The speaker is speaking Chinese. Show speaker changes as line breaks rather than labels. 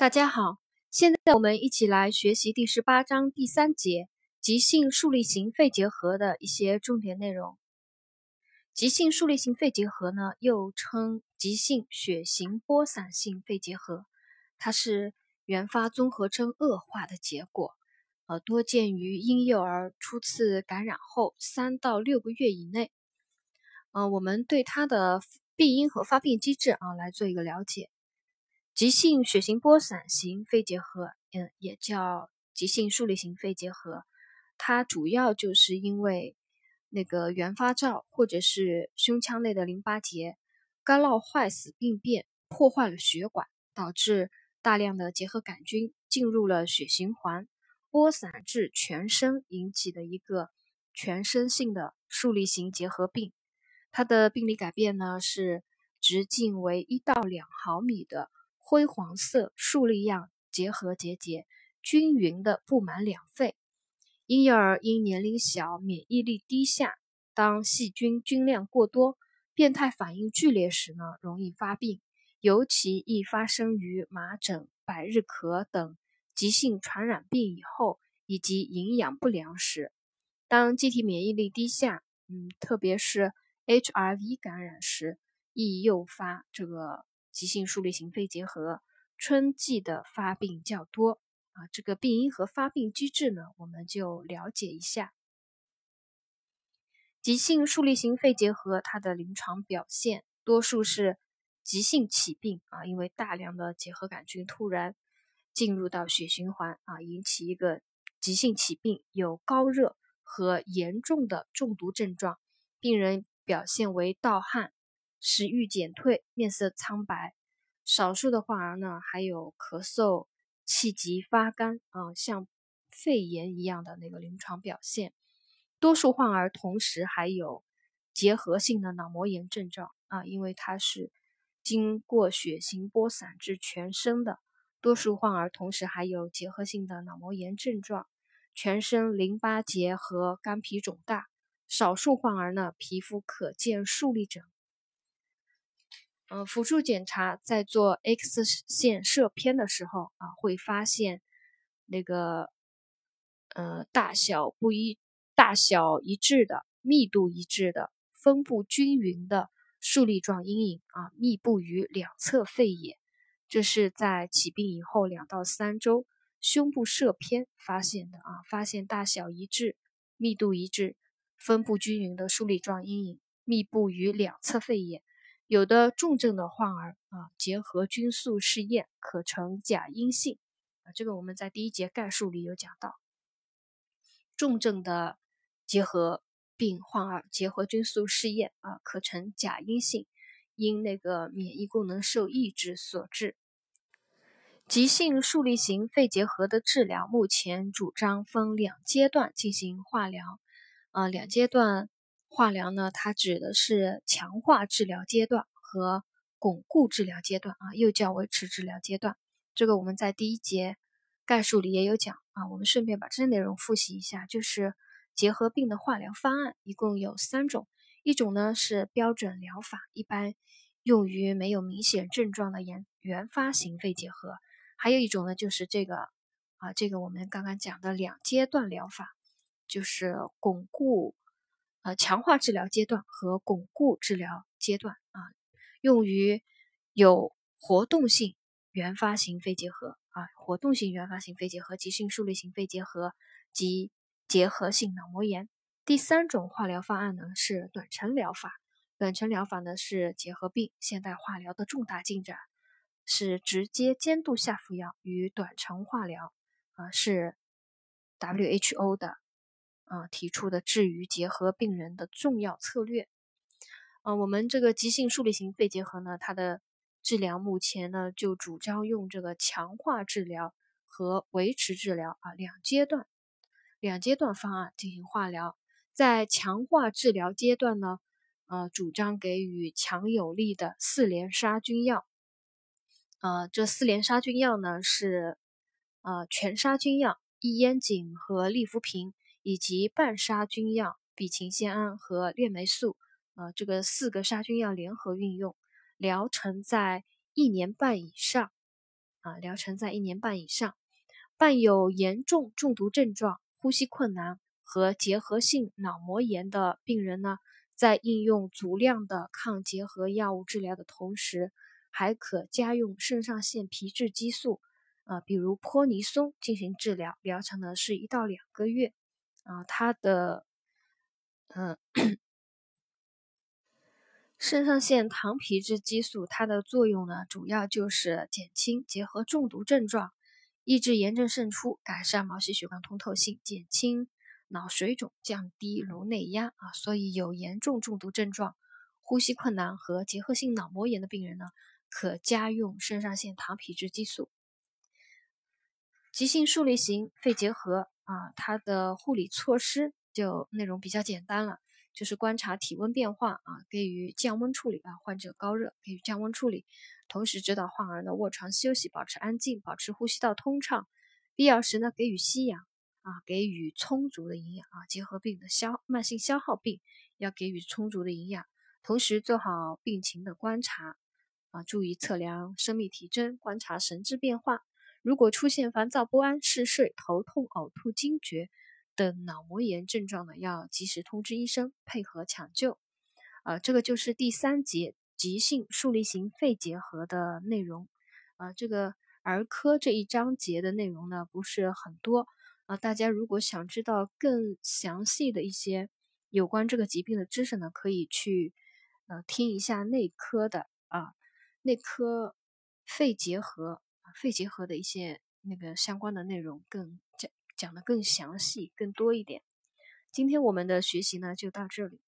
大家好，现在我们一起来学习第十八章第三节急性竖立型肺结核的一些重点内容。急性竖立型肺结核呢，又称急性血型播散性肺结核，它是原发综合征恶化的结果，呃，多见于婴幼儿初次感染后三到六个月以内。呃，我们对它的病因和发病机制啊来做一个了解。急性血型播散型肺结核，嗯，也叫急性竖立型肺结核，它主要就是因为那个原发灶或者是胸腔内的淋巴结干酪坏死病变，破坏了血管，导致大量的结核杆菌进入了血循环，播散至全身，引起的一个全身性的竖立型结核病。它的病理改变呢是直径为一到两毫米的。灰黄色竖立样结核结节，均匀的布满两肺。婴幼儿因年龄小、免疫力低下，当细菌菌量过多、变态反应剧烈时呢，容易发病，尤其易发生于麻疹、百日咳等急性传染病以后，以及营养不良时。当机体免疫力低下，嗯，特别是 HIV 感染时，易诱发这个。急性竖立型肺结核，春季的发病较多啊。这个病因和发病机制呢，我们就了解一下。急性竖立型肺结核，它的临床表现多数是急性起病啊，因为大量的结核杆菌突然进入到血循环啊，引起一个急性起病，有高热和严重的中毒症状，病人表现为盗汗。食欲减退，面色苍白，少数的患儿呢还有咳嗽、气急发干啊，像肺炎一样的那个临床表现。多数患儿同时还有结核性的脑膜炎症状啊，因为它是经过血型播散至全身的。多数患儿同时还有结核性的脑膜炎症状，全身淋巴结和肝脾肿大。少数患儿呢，皮肤可见竖立疹。嗯，辅助检查在做 X 线摄片的时候啊，会发现那个呃大小不一、大小一致的、密度一致的、分布均匀的竖立状阴影啊，密布于两侧肺叶。这是在起病以后两到三周胸部摄片发现的啊，发现大小一致、密度一致、分布均匀的竖立状阴影，密布于两侧肺叶。有的重症的患儿啊，结核菌素试验可呈假阴性啊，这个我们在第一节概述里有讲到。重症的结核病患儿结核菌素试验啊，可呈假阴性，因那个免疫功能受抑制所致。急性竖立型肺结核的治疗，目前主张分两阶段进行化疗，啊，两阶段。化疗呢，它指的是强化治疗阶段和巩固治疗阶段啊，又叫维持治疗阶段。这个我们在第一节概述里也有讲啊，我们顺便把这些内容复习一下。就是结核病的化疗方案一共有三种，一种呢是标准疗法，一般用于没有明显症状的原原发型肺结核；还有一种呢就是这个啊，这个我们刚刚讲的两阶段疗法，就是巩固。呃，强化治疗阶段和巩固治疗阶段啊，用于有活动性原发型肺结核啊，活动性原发型肺结核、急性竖立型肺结核及结核性脑膜炎。第三种化疗方案呢是短程疗法，短程疗法呢是结核病现代化疗的重大进展，是直接监督下服药与短程化疗啊，是 WHO 的。啊，提出的治愈结核病人的重要策略。啊，我们这个急性竖立型肺结核呢，它的治疗目前呢就主张用这个强化治疗和维持治疗啊两阶段，两阶段方案进行化疗。在强化治疗阶段呢，呃，主张给予强有力的四联杀菌药。呃，这四联杀菌药呢是呃全杀菌药异烟肼和利福平。以及半杀菌药吡嗪酰胺和链霉素，呃，这个四个杀菌药联合运用，疗程在一年半以上。啊，疗程在一年半以上。伴有严重中毒症状、呼吸困难和结核性脑膜炎的病人呢，在应用足量的抗结核药物治疗的同时，还可加用肾上腺皮质激素，啊，比如泼尼松进行治疗，疗程呢是一到两个月，啊，它的，嗯。肾上腺糖皮质激素，它的作用呢，主要就是减轻结核中毒症状，抑制炎症渗出，改善毛细血管通透性，减轻脑水肿，降低颅内压啊。所以有严重中毒症状、呼吸困难和结核性脑膜炎的病人呢，可加用肾上腺糖皮质激素。急性竖立型肺结核啊，它的护理措施就内容比较简单了。就是观察体温变化啊，给予降温处理啊。患者高热，给予降温处理，同时指导患儿呢卧床休息，保持安静，保持呼吸道通畅。必要时呢给予吸氧啊，给予充足的营养啊。结核病的消慢性消耗病要给予充足的营养，同时做好病情的观察啊，注意测量生命体征，观察神志变化。如果出现烦躁不安、嗜睡、头痛、呕吐、惊厥。等脑膜炎症状呢，要及时通知医生，配合抢救。啊，这个就是第三节急性竖立型肺结核的内容。啊，这个儿科这一章节的内容呢不是很多。啊，大家如果想知道更详细的一些有关这个疾病的知识呢，可以去呃听一下内科的啊，内科肺结核、肺结核的一些那个相关的内容更讲。讲的更详细、更多一点。今天我们的学习呢，就到这里。